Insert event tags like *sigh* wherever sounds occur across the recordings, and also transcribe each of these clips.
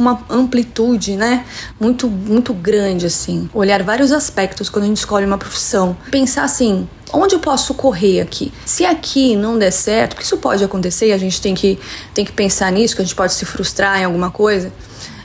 com uma amplitude, né? Muito, muito grande, assim. Olhar vários aspectos quando a gente escolhe uma profissão. Pensar assim, onde eu posso correr aqui? Se aqui não der certo, porque isso pode acontecer a gente tem que, tem que pensar nisso, que a gente pode se frustrar em alguma coisa.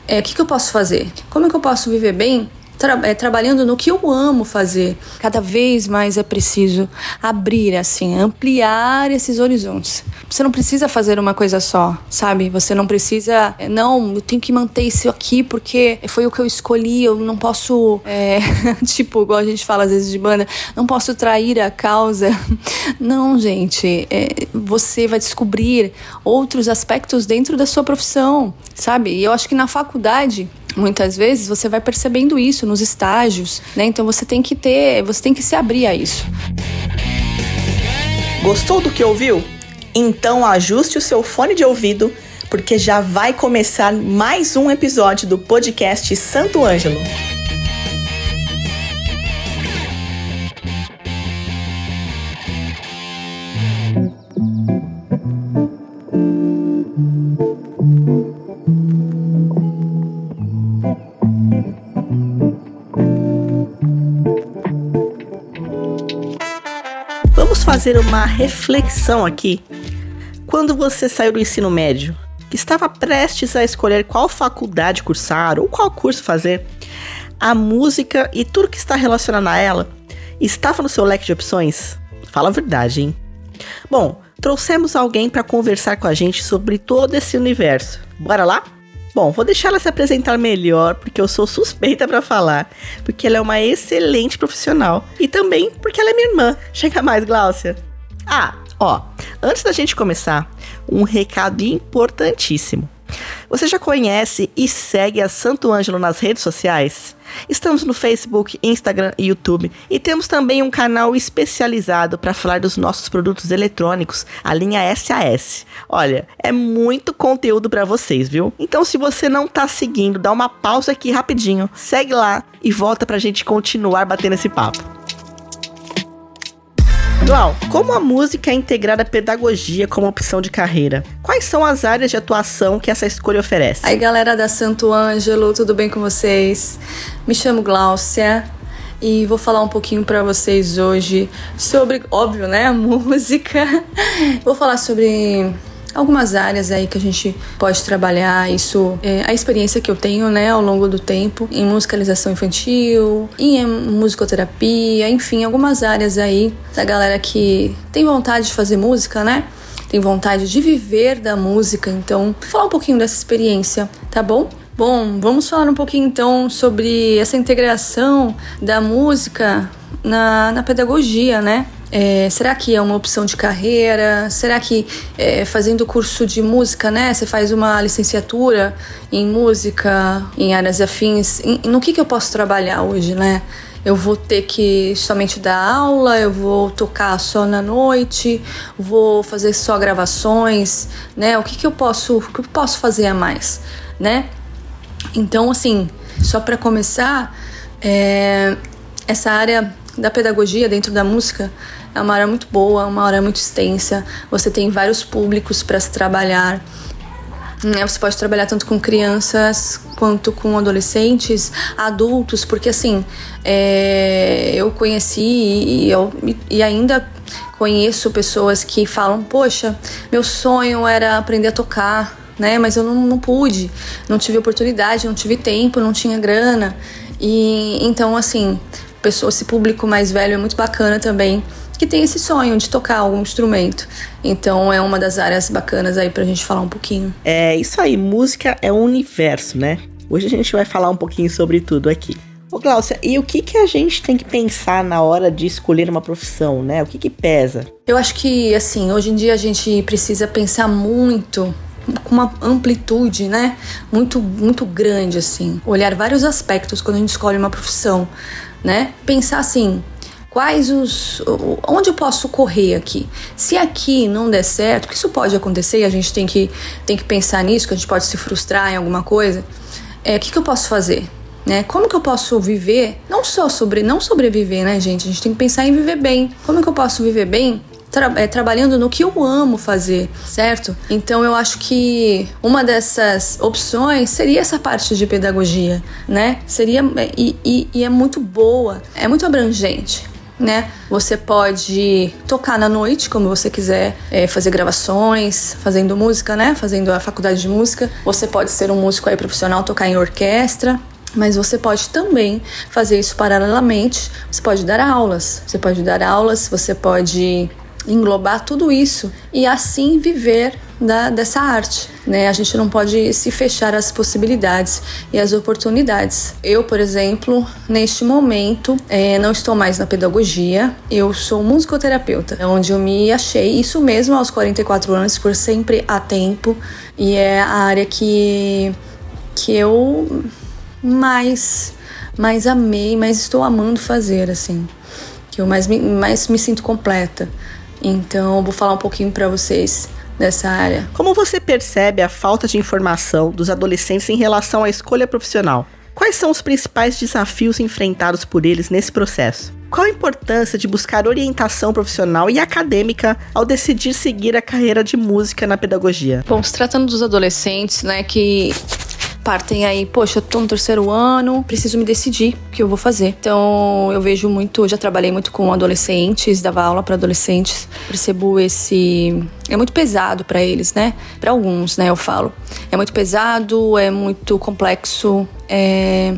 É, o que, que eu posso fazer? Como é que eu posso viver bem tra é, trabalhando no que eu amo fazer. Cada vez mais é preciso abrir, assim, ampliar esses horizontes. Você não precisa fazer uma coisa só, sabe? Você não precisa, é, não, eu tenho que manter isso aqui porque foi o que eu escolhi, eu não posso, é, *laughs* tipo, igual a gente fala às vezes de banda, não posso trair a causa. *laughs* Não, gente, é, você vai descobrir outros aspectos dentro da sua profissão, sabe? E eu acho que na faculdade Muitas vezes você vai percebendo isso nos estágios, né? Então você tem que ter, você tem que se abrir a isso. Gostou do que ouviu? Então ajuste o seu fone de ouvido, porque já vai começar mais um episódio do podcast Santo Ângelo. Fazer uma reflexão aqui. Quando você saiu do ensino médio, que estava prestes a escolher qual faculdade cursar ou qual curso fazer, a música e tudo que está relacionado a ela estava no seu leque de opções? Fala a verdade, hein? Bom, trouxemos alguém para conversar com a gente sobre todo esse universo. Bora lá? Bom, vou deixar ela se apresentar melhor, porque eu sou suspeita para falar, porque ela é uma excelente profissional e também porque ela é minha irmã. Chega mais, Gláucia. Ah, ó, antes da gente começar, um recado importantíssimo. Você já conhece e segue a Santo Ângelo nas redes sociais? Estamos no Facebook, Instagram e YouTube e temos também um canal especializado para falar dos nossos produtos eletrônicos, a linha SAS. Olha, é muito conteúdo para vocês, viu? Então, se você não tá seguindo, dá uma pausa aqui rapidinho, segue lá e volta pra gente continuar batendo esse papo. Dual, como a música é integrada à pedagogia como opção de carreira? Quais são as áreas de atuação que essa escolha oferece? Aí, galera da Santo Ângelo, tudo bem com vocês? Me chamo Gláucia e vou falar um pouquinho para vocês hoje sobre, óbvio, né, a *laughs* música. Vou falar sobre algumas áreas aí que a gente pode trabalhar. Isso é a experiência que eu tenho, né, ao longo do tempo em musicalização infantil, em musicoterapia, enfim, algumas áreas aí da galera que tem vontade de fazer música, né? Tem vontade de viver da música, então falar um pouquinho dessa experiência, tá bom? Bom, vamos falar um pouquinho então sobre essa integração da música na, na pedagogia, né? É, será que é uma opção de carreira? Será que é, fazendo curso de música, né? Você faz uma licenciatura em música, em áreas afins? Em, no que, que eu posso trabalhar hoje, né? Eu vou ter que somente dar aula, eu vou tocar só na noite, vou fazer só gravações, né? O que, que eu posso, o que eu posso fazer a mais, né? Então, assim, só para começar, é, essa área da pedagogia dentro da música é uma área muito boa, uma área muito extensa. Você tem vários públicos para se trabalhar. Né, você pode trabalhar tanto com crianças quanto com adolescentes, adultos, porque assim, é, eu conheci e, eu, e ainda conheço pessoas que falam: Poxa, meu sonho era aprender a tocar, né? Mas eu não, não pude, não tive oportunidade, não tive tempo, não tinha grana. E então, assim, pessoa, esse público mais velho é muito bacana também que tem esse sonho de tocar algum instrumento. Então é uma das áreas bacanas aí pra gente falar um pouquinho. É isso aí, música é um universo, né? Hoje a gente vai falar um pouquinho sobre tudo aqui. Ô Glaucia, e o que, que a gente tem que pensar na hora de escolher uma profissão, né? O que, que pesa? Eu acho que, assim, hoje em dia a gente precisa pensar muito com uma amplitude, né? Muito, muito grande, assim. Olhar vários aspectos quando a gente escolhe uma profissão, né? Pensar assim, quais os onde eu posso correr aqui. Se aqui não der certo, porque isso pode acontecer e a gente tem que, tem que pensar nisso, que a gente pode se frustrar em alguma coisa. É, o que, que eu posso fazer? Né? Como que eu posso viver? Não só sobre não sobreviver, né, gente? A gente tem que pensar em viver bem. Como que eu posso viver bem tra é, trabalhando no que eu amo fazer, certo? Então eu acho que uma dessas opções seria essa parte de pedagogia, né? Seria e, e, e é muito boa, é muito abrangente né? Você pode tocar na noite, como você quiser, é, fazer gravações, fazendo música, né? Fazendo a faculdade de música. Você pode ser um músico aí profissional, tocar em orquestra. Mas você pode também fazer isso paralelamente. Você pode dar aulas. Você pode dar aulas, você pode englobar tudo isso e assim viver da, dessa arte. Né? A gente não pode se fechar às possibilidades e às oportunidades. Eu, por exemplo, neste momento, é, não estou mais na pedagogia, eu sou musicoterapeuta, onde eu me achei, isso mesmo aos 44 anos, por sempre há tempo, e é a área que, que eu mais, mais amei, mais estou amando fazer, assim, que eu mais me, mais me sinto completa. Então, vou falar um pouquinho para vocês dessa área. Como você percebe a falta de informação dos adolescentes em relação à escolha profissional? Quais são os principais desafios enfrentados por eles nesse processo? Qual a importância de buscar orientação profissional e acadêmica ao decidir seguir a carreira de música na pedagogia? Bom, se tratando dos adolescentes, né, que partem aí, poxa, eu tô no terceiro ano, preciso me decidir o que eu vou fazer. Então, eu vejo muito, já trabalhei muito com adolescentes, dava aula para adolescentes, percebo esse é muito pesado para eles, né? Para alguns, né? Eu falo. É muito pesado, é muito complexo, é...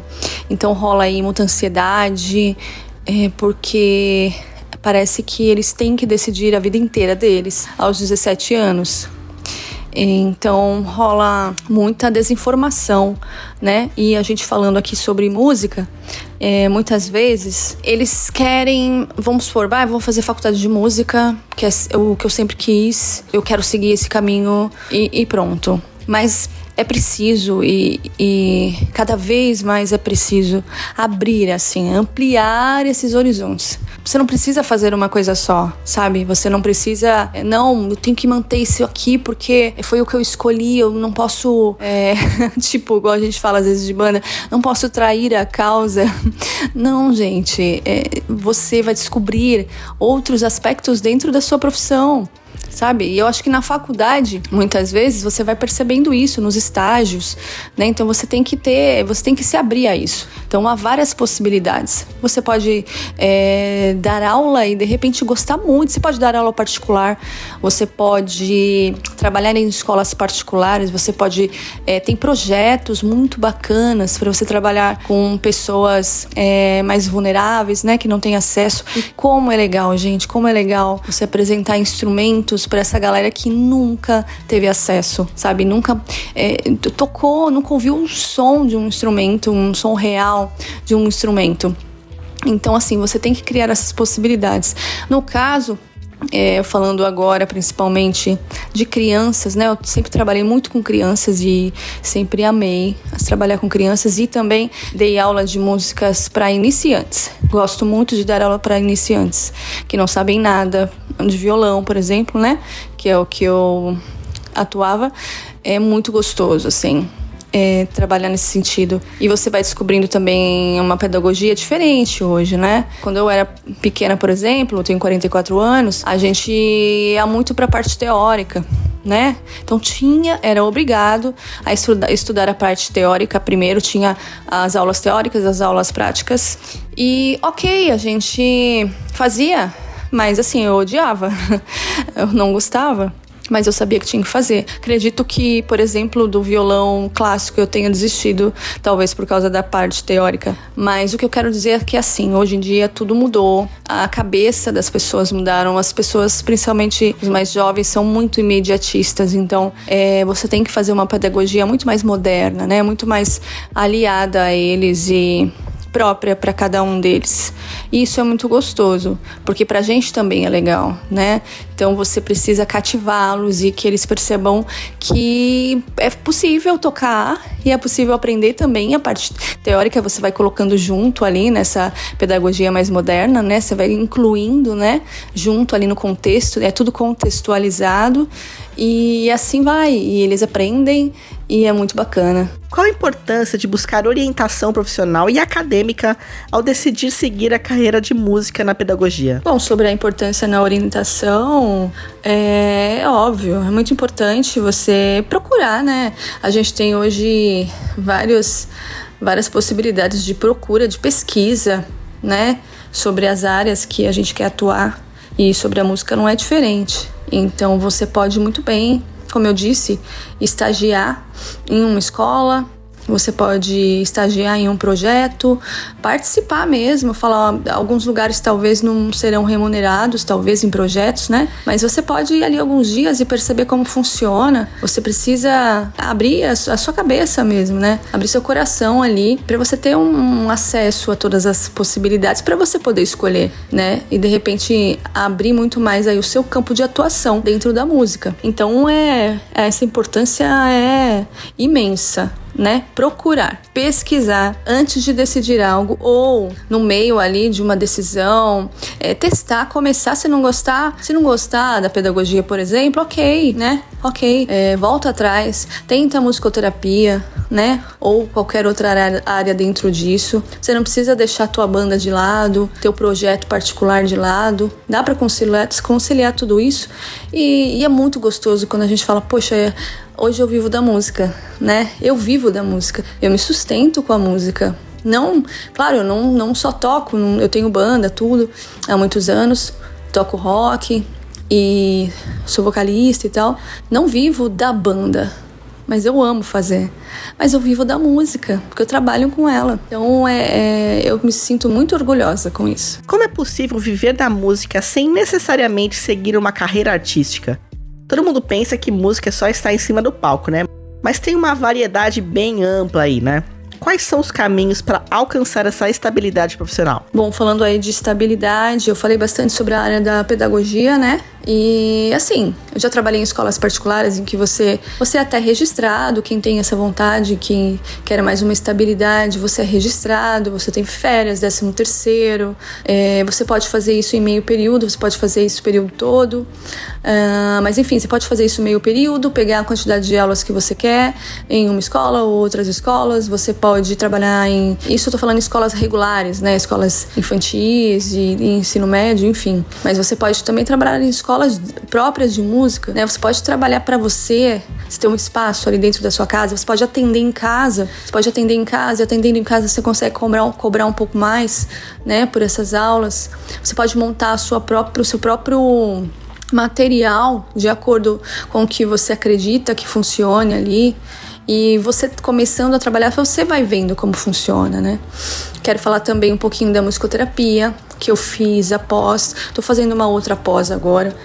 então rola aí muita ansiedade, é porque parece que eles têm que decidir a vida inteira deles aos 17 anos. Então rola muita desinformação, né? E a gente falando aqui sobre música, é, muitas vezes eles querem, vamos supor, ah, vou fazer faculdade de música, que é o que eu sempre quis, eu quero seguir esse caminho e, e pronto. Mas é preciso e, e, cada vez mais é preciso abrir, assim, ampliar esses horizontes. Você não precisa fazer uma coisa só, sabe? Você não precisa, não, eu tenho que manter isso aqui porque foi o que eu escolhi, eu não posso, é, *laughs* tipo, igual a gente fala às vezes de banda, não posso trair a causa. *laughs* Não, gente, é, você vai descobrir outros aspectos dentro da sua profissão sabe? E eu acho que na faculdade, muitas vezes, você vai percebendo isso nos estágios, né? Então você tem que ter, você tem que se abrir a isso. Então há várias possibilidades. Você pode é, dar aula e de repente gostar muito. Você pode dar aula particular, você pode trabalhar em escolas particulares, você pode. É, tem projetos muito bacanas para você trabalhar com pessoas é, mais vulneráveis, né? Que não têm acesso. E como é legal, gente, como é legal você apresentar instrumentos para essa galera que nunca teve acesso, sabe? Nunca é, tocou, nunca ouviu um som de um instrumento, um som real de um instrumento. Então, assim, você tem que criar essas possibilidades. No caso, é, falando agora principalmente de crianças, né? Eu sempre trabalhei muito com crianças e sempre amei trabalhar com crianças e também dei aula de músicas para iniciantes. Gosto muito de dar aula para iniciantes que não sabem nada de violão, por exemplo, né? Que é o que eu atuava. É muito gostoso, assim é, trabalhar nesse sentido. E você vai descobrindo também uma pedagogia diferente hoje, né? Quando eu era pequena, por exemplo, eu tenho 44 anos, a gente ia muito para a parte teórica. Né? Então tinha, era obrigado a estudar, estudar a parte teórica primeiro, tinha as aulas teóricas, as aulas práticas. E ok, a gente fazia, mas assim, eu odiava, *laughs* eu não gostava mas eu sabia que tinha que fazer. Acredito que, por exemplo, do violão clássico eu tenha desistido, talvez por causa da parte teórica. Mas o que eu quero dizer é que, assim, hoje em dia tudo mudou, a cabeça das pessoas mudaram, as pessoas, principalmente os mais jovens, são muito imediatistas. Então, é, você tem que fazer uma pedagogia muito mais moderna, né? Muito mais aliada a eles e própria para cada um deles. E isso é muito gostoso, porque para a gente também é legal, né? Então você precisa cativá-los e que eles percebam que é possível tocar e é possível aprender também a parte teórica você vai colocando junto ali nessa pedagogia mais moderna, né? Você vai incluindo, né? Junto ali no contexto, é tudo contextualizado E assim vai, e eles aprendem e é muito bacana. Qual a importância de buscar orientação profissional e acadêmica ao decidir seguir a carreira de música na pedagogia? Bom, sobre a importância na orientação, é, é óbvio, é muito importante você procurar, né? A gente tem hoje vários, várias possibilidades de procura, de pesquisa, né? Sobre as áreas que a gente quer atuar e sobre a música não é diferente. Então você pode muito bem como eu disse, estagiar em uma escola, você pode estagiar em um projeto, participar mesmo, falar alguns lugares talvez não serão remunerados, talvez em projetos, né? Mas você pode ir ali alguns dias e perceber como funciona. Você precisa abrir a sua cabeça mesmo, né? Abrir seu coração ali para você ter um acesso a todas as possibilidades para você poder escolher, né? E de repente abrir muito mais aí o seu campo de atuação dentro da música. Então é essa importância é imensa né? Procurar, pesquisar antes de decidir algo ou no meio ali de uma decisão, é, testar, começar. Se não gostar, se não gostar da pedagogia, por exemplo, ok, né? Ok, é, volta atrás, tenta musicoterapia, né? Ou qualquer outra área, dentro disso. Você não precisa deixar tua banda de lado, teu projeto particular de lado. Dá para conciliar, conciliar tudo isso e, e é muito gostoso quando a gente fala, poxa, hoje eu vivo da música, né? Eu vivo da música, eu me sustento com a música. Não, claro, eu não, não só toco, eu tenho banda, tudo, há muitos anos, toco rock e sou vocalista e tal. Não vivo da banda, mas eu amo fazer. Mas eu vivo da música, porque eu trabalho com ela. Então é, é, eu me sinto muito orgulhosa com isso. Como é possível viver da música sem necessariamente seguir uma carreira artística? Todo mundo pensa que música é só estar em cima do palco, né? Mas tem uma variedade bem ampla aí, né? Quais são os caminhos para alcançar essa estabilidade profissional? Bom, falando aí de estabilidade, eu falei bastante sobre a área da pedagogia, né? E assim, eu já trabalhei em escolas particulares em que você, você é até registrado, quem tem essa vontade, que quer mais uma estabilidade, você é registrado, você tem férias, décimo terceiro, é, você pode fazer isso em meio período, você pode fazer isso o período todo, uh, mas enfim, você pode fazer isso meio período, pegar a quantidade de aulas que você quer em uma escola ou outras escolas, você pode trabalhar em, isso eu tô falando em escolas regulares, né, escolas infantis e ensino médio, enfim, mas você pode também trabalhar em escolas escolas próprias de música, né? Você pode trabalhar para você, você tem um espaço ali dentro da sua casa, você pode atender em casa, você pode atender em casa, e atendendo em casa você consegue cobrar, cobrar um pouco mais, né, por essas aulas. Você pode montar a sua própria, o seu próprio material de acordo com o que você acredita que funcione ali. E você começando a trabalhar, você vai vendo como funciona, né? Quero falar também um pouquinho da musicoterapia, que eu fiz após. Tô fazendo uma outra pós agora.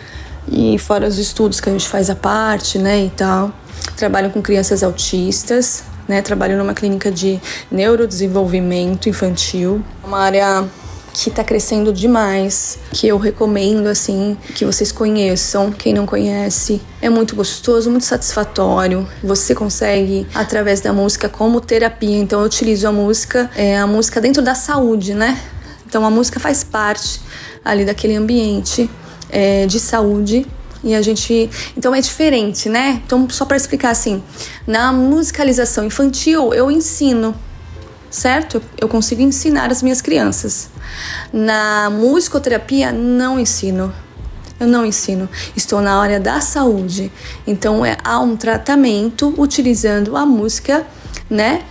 E fora os estudos que a gente faz à parte, né, e tal. Trabalho com crianças autistas, né? Trabalho numa clínica de neurodesenvolvimento infantil. Uma área que está crescendo demais, que eu recomendo assim que vocês conheçam. Quem não conhece, é muito gostoso, muito satisfatório. Você consegue através da música como terapia. Então eu utilizo a música, é a música dentro da saúde, né? Então a música faz parte ali daquele ambiente é, de saúde e a gente então é diferente, né? Então só para explicar assim, na musicalização infantil eu ensino, certo? Eu consigo ensinar as minhas crianças. Na musicoterapia não ensino. Eu não ensino. Estou na área da saúde. Então é há um tratamento utilizando a música, né?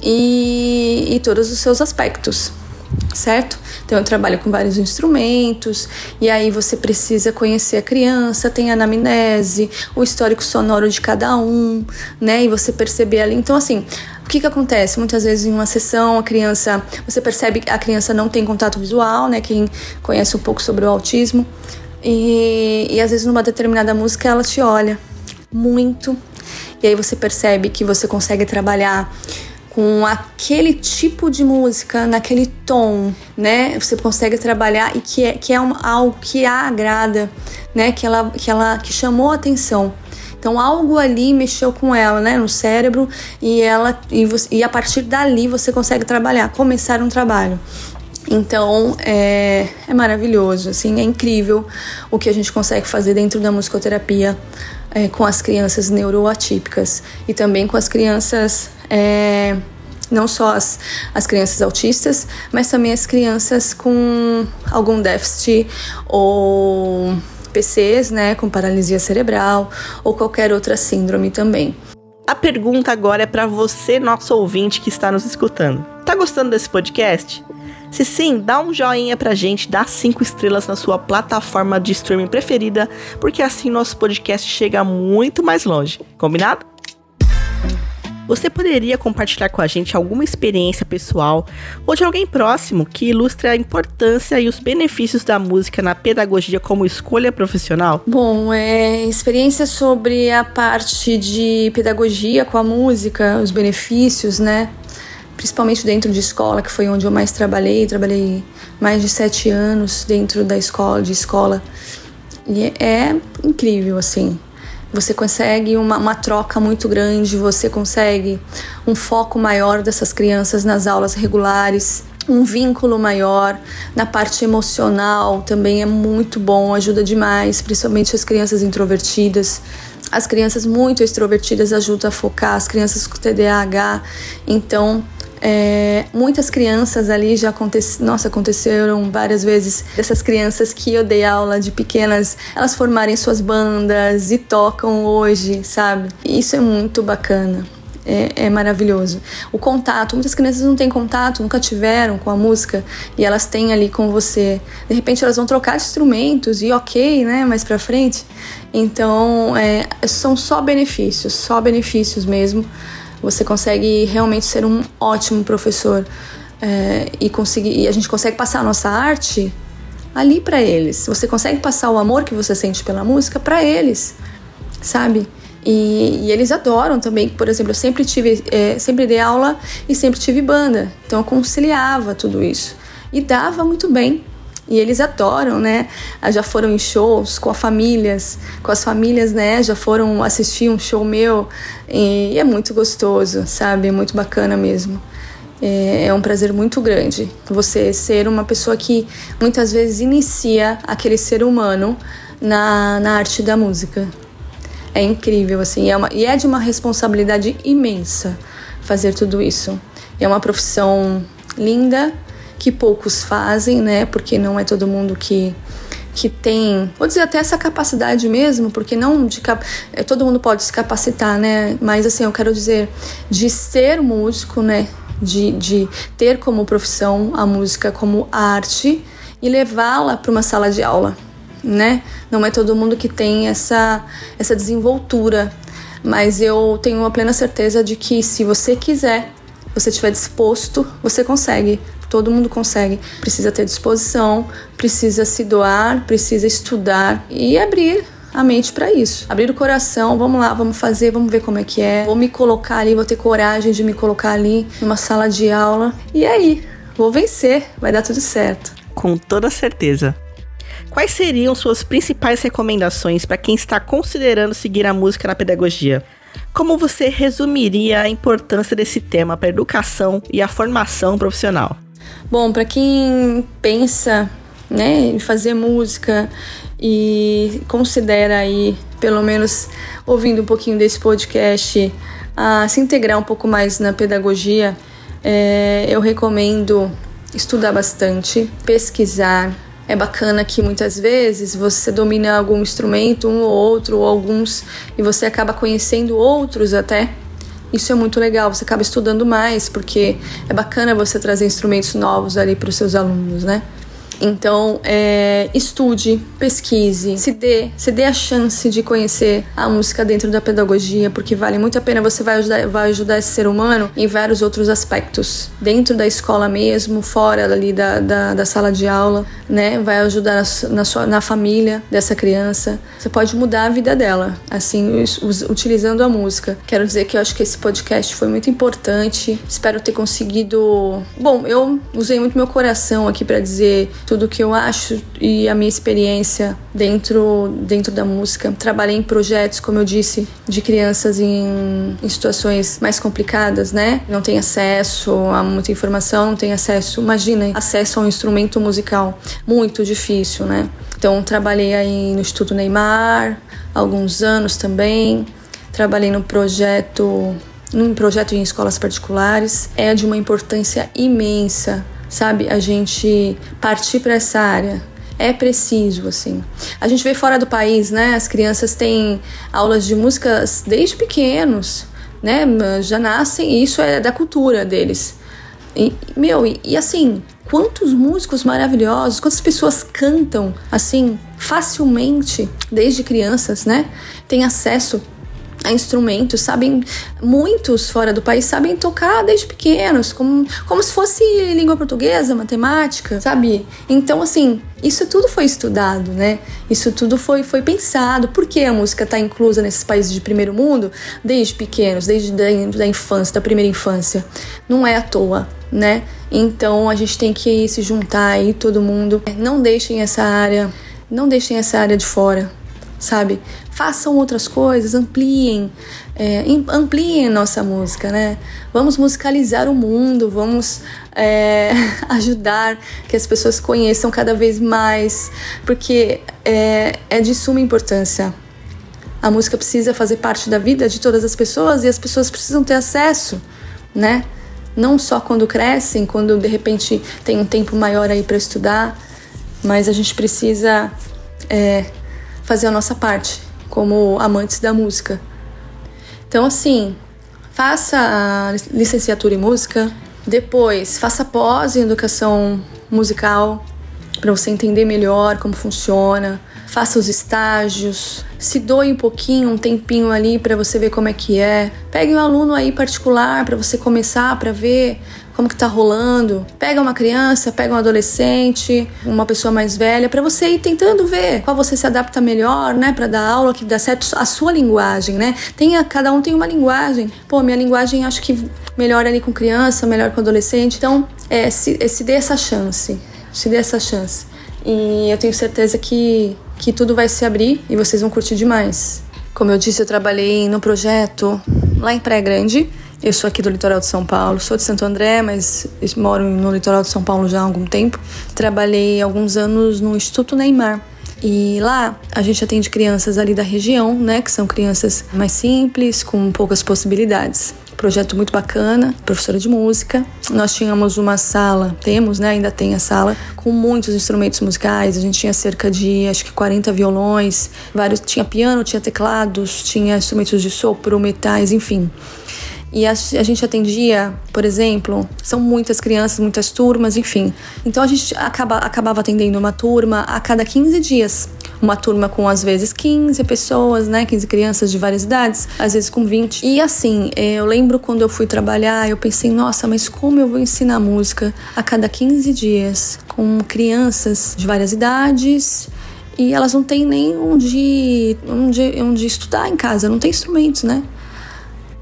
E, e todos os seus aspectos certo? Então eu trabalho com vários instrumentos e aí você precisa conhecer a criança, tem a anamnese, o histórico sonoro de cada um, né? E você perceber ali. Então assim, o que que acontece? Muitas vezes em uma sessão a criança, você percebe que a criança não tem contato visual, né? Quem conhece um pouco sobre o autismo e, e às vezes numa determinada música ela te olha muito e aí você percebe que você consegue trabalhar com aquele tipo de música, naquele tom, né? Você consegue trabalhar e que é, que é um, algo que a agrada, né? Que ela, que ela que chamou a atenção. Então algo ali mexeu com ela, né, no cérebro e ela e, você, e a partir dali você consegue trabalhar, começar um trabalho. Então é, é maravilhoso, assim, é incrível o que a gente consegue fazer dentro da musicoterapia é, com as crianças neuroatípicas e também com as crianças, é, não só as, as crianças autistas, mas também as crianças com algum déficit ou PCs, né, com paralisia cerebral ou qualquer outra síndrome também. A pergunta agora é para você, nosso ouvinte que está nos escutando. Tá gostando desse podcast? Se sim, dá um joinha pra gente, dá cinco estrelas na sua plataforma de streaming preferida, porque assim nosso podcast chega muito mais longe. Combinado? Você poderia compartilhar com a gente alguma experiência pessoal ou de alguém próximo que ilustre a importância e os benefícios da música na pedagogia como escolha profissional? Bom, é experiência sobre a parte de pedagogia com a música, os benefícios, né? Principalmente dentro de escola, que foi onde eu mais trabalhei. Trabalhei mais de sete anos dentro da escola, de escola. E é incrível, assim. Você consegue uma, uma troca muito grande, você consegue um foco maior dessas crianças nas aulas regulares, um vínculo maior na parte emocional também é muito bom, ajuda demais, principalmente as crianças introvertidas. As crianças muito extrovertidas ajudam a focar, as crianças com TDAH. Então, é, muitas crianças ali já aconteceram, nossa, aconteceram várias vezes dessas crianças que eu dei aula de pequenas, elas formarem suas bandas e tocam hoje, sabe? Isso é muito bacana. É, é, maravilhoso. O contato, muitas crianças não têm contato, nunca tiveram com a música e elas têm ali com você. De repente elas vão trocar instrumentos e ok, né? Mais pra frente. Então é, são só benefícios, só benefícios mesmo você consegue realmente ser um ótimo professor é, e conseguir e a gente consegue passar a nossa arte ali para eles. Você consegue passar o amor que você sente pela música para eles, sabe? E, e, eles adoram também. Por exemplo, eu sempre tive, é, sempre dei aula e sempre tive banda, então eu conciliava tudo isso e dava muito bem. E eles adoram, né? Ah, já foram em shows com as famílias, com as famílias, né? Já foram assistir um show meu e é muito gostoso, sabe? É muito bacana mesmo. É, é um prazer muito grande você ser uma pessoa que muitas vezes inicia aquele ser humano na, na arte da música. É incrível, assim, é uma, e é de uma responsabilidade imensa fazer tudo isso. É uma profissão linda, que poucos fazem, né? Porque não é todo mundo que que tem, vou dizer até essa capacidade mesmo, porque não de é, todo mundo pode se capacitar, né? Mas assim, eu quero dizer de ser músico, né? De, de ter como profissão a música como arte e levá-la para uma sala de aula, né? Não é todo mundo que tem essa essa desenvoltura, mas eu tenho a plena certeza de que se você quiser, você estiver disposto, você consegue todo mundo consegue. Precisa ter disposição, precisa se doar, precisa estudar e abrir a mente para isso. Abrir o coração, vamos lá, vamos fazer, vamos ver como é que é. Vou me colocar ali, vou ter coragem de me colocar ali numa sala de aula. E aí, vou vencer, vai dar tudo certo. Com toda certeza. Quais seriam suas principais recomendações para quem está considerando seguir a música na pedagogia? Como você resumiria a importância desse tema para a educação e a formação profissional? Bom, para quem pensa né, em fazer música e considera aí, pelo menos ouvindo um pouquinho desse podcast, a se integrar um pouco mais na pedagogia, é, eu recomendo estudar bastante, pesquisar. É bacana que muitas vezes você domina algum instrumento, um ou outro, ou alguns, e você acaba conhecendo outros até isso é muito legal, você acaba estudando mais, porque é bacana você trazer instrumentos novos ali para os seus alunos, né? Então, é, estude, pesquise, se dê, se dê a chance de conhecer a música dentro da pedagogia, porque vale muito a pena. Você vai ajudar, vai ajudar esse ser humano em vários outros aspectos, dentro da escola mesmo, fora ali da, da, da sala de aula, né? Vai ajudar na, sua, na família dessa criança. Você pode mudar a vida dela, assim, us, utilizando a música. Quero dizer que eu acho que esse podcast foi muito importante. Espero ter conseguido. Bom, eu usei muito meu coração aqui para dizer tudo que eu acho e a minha experiência dentro, dentro da música. Trabalhei em projetos, como eu disse, de crianças em, em situações mais complicadas, né? Não tem acesso a muita informação, não tem acesso, imagina, acesso a um instrumento musical. Muito difícil, né? Então, trabalhei aí no Instituto Neymar, alguns anos também. Trabalhei no projeto num projeto em escolas particulares é de uma importância imensa, sabe? A gente partir para essa área. É preciso, assim. A gente vê fora do país, né? As crianças têm aulas de músicas desde pequenos, né? Já nascem, e isso é da cultura deles. E, meu, e, e assim, quantos músicos maravilhosos, quantas pessoas cantam assim facilmente desde crianças, né? Tem acesso a instrumentos, sabem muitos fora do país sabem tocar desde pequenos, como, como se fosse língua portuguesa, matemática, sabe? Então assim, isso tudo foi estudado, né? Isso tudo foi, foi pensado. Por que a música está inclusa nesses países de primeiro mundo desde pequenos, desde da, da infância, da primeira infância? Não é à toa, né? Então a gente tem que se juntar aí, todo mundo. Não deixem essa área, não deixem essa área de fora sabe? Façam outras coisas, ampliem, é, ampliem nossa música, né? Vamos musicalizar o mundo, vamos é, *laughs* ajudar que as pessoas conheçam cada vez mais, porque é, é de suma importância. A música precisa fazer parte da vida de todas as pessoas e as pessoas precisam ter acesso, né? Não só quando crescem, quando de repente tem um tempo maior aí para estudar, mas a gente precisa é, fazer a nossa parte como amantes da música. Então, assim, faça a licenciatura em música, depois faça pós em educação musical para você entender melhor como funciona, faça os estágios, se doe um pouquinho, um tempinho ali para você ver como é que é. Pegue um aluno aí particular para você começar para ver como que tá rolando. Pega uma criança, pega um adolescente, uma pessoa mais velha, para você ir tentando ver qual você se adapta melhor, né, para dar aula que dá certo a sua linguagem, né? Tem cada um tem uma linguagem. Pô, minha linguagem acho que melhor ali com criança, melhor com adolescente. Então, é, se, é, se dê essa chance, se dê essa chance. E eu tenho certeza que que tudo vai se abrir e vocês vão curtir demais. Como eu disse, eu trabalhei no projeto lá em Praia Grande eu sou aqui do litoral de São Paulo, sou de Santo André, mas moro no litoral de São Paulo já há algum tempo. Trabalhei alguns anos no Instituto Neymar. E lá a gente atende crianças ali da região, né, que são crianças mais simples, com poucas possibilidades. Projeto muito bacana, professora de música. Nós tínhamos uma sala, temos, né, ainda tem a sala, com muitos instrumentos musicais. A gente tinha cerca de, acho que 40 violões, vários, tinha piano, tinha teclados, tinha instrumentos de sopro, metais, enfim. E a, a, gente atendia, por exemplo, são muitas crianças, muitas turmas, enfim. Então a gente acaba, acabava atendendo uma turma a cada 15 dias. Uma turma com às vezes 15 pessoas, né? 15 crianças de várias idades, às vezes com 20. E assim, é, eu lembro quando eu fui trabalhar, eu pensei, nossa, mas como eu vou ensinar música a cada 15 dias com crianças de várias idades? E elas não têm nem onde, onde, onde estudar em casa, não tem instrumentos, né?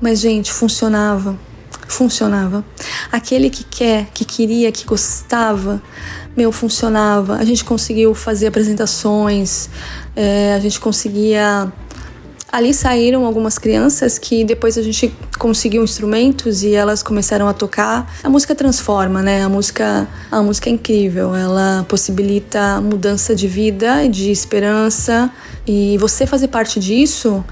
Mas, gente, funcionava. Funcionava. Aquele que quer, que queria, que gostava, meu, funcionava. A gente conseguiu fazer apresentações, é, a gente conseguia. Ali saíram algumas crianças que depois a gente conseguiu instrumentos e elas começaram a tocar. A música transforma, né? A música, a música é incrível. Ela possibilita mudança de vida, de esperança e você fazer parte disso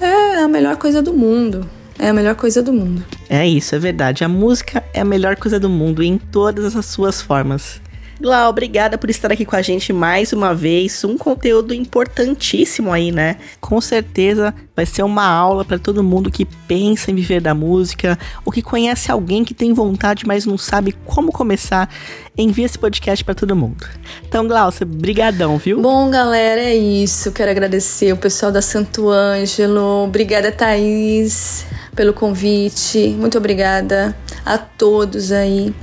é a melhor coisa do mundo é a melhor coisa do mundo. É isso, é verdade. A música é a melhor coisa do mundo em todas as suas formas. Glau, obrigada por estar aqui com a gente mais uma vez. Um conteúdo importantíssimo aí, né? Com certeza vai ser uma aula para todo mundo que pensa em viver da música ou que conhece alguém que tem vontade, mas não sabe como começar. Envia esse podcast para todo mundo. Então, Glaucia, brigadão, viu? Bom, galera, é isso. Quero agradecer o pessoal da Santo Ângelo. Obrigada, Thaís, pelo convite. Muito obrigada a todos aí.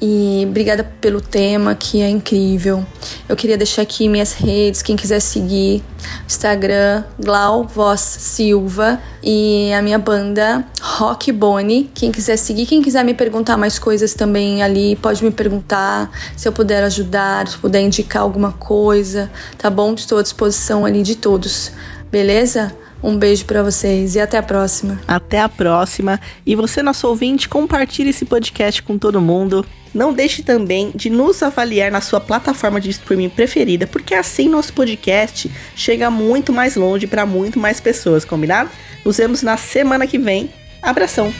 E obrigada pelo tema, que é incrível. Eu queria deixar aqui minhas redes, quem quiser seguir, Instagram, Glau Voz Silva e a minha banda Rock Boni. Quem quiser seguir, quem quiser me perguntar mais coisas também ali, pode me perguntar se eu puder ajudar, se puder indicar alguma coisa, tá bom? Estou à disposição ali de todos, beleza? Um beijo para vocês e até a próxima. Até a próxima. E você, nosso ouvinte, compartilhe esse podcast com todo mundo. Não deixe também de nos avaliar na sua plataforma de streaming preferida, porque assim nosso podcast chega muito mais longe para muito mais pessoas, combinado? Nos vemos na semana que vem. Abração!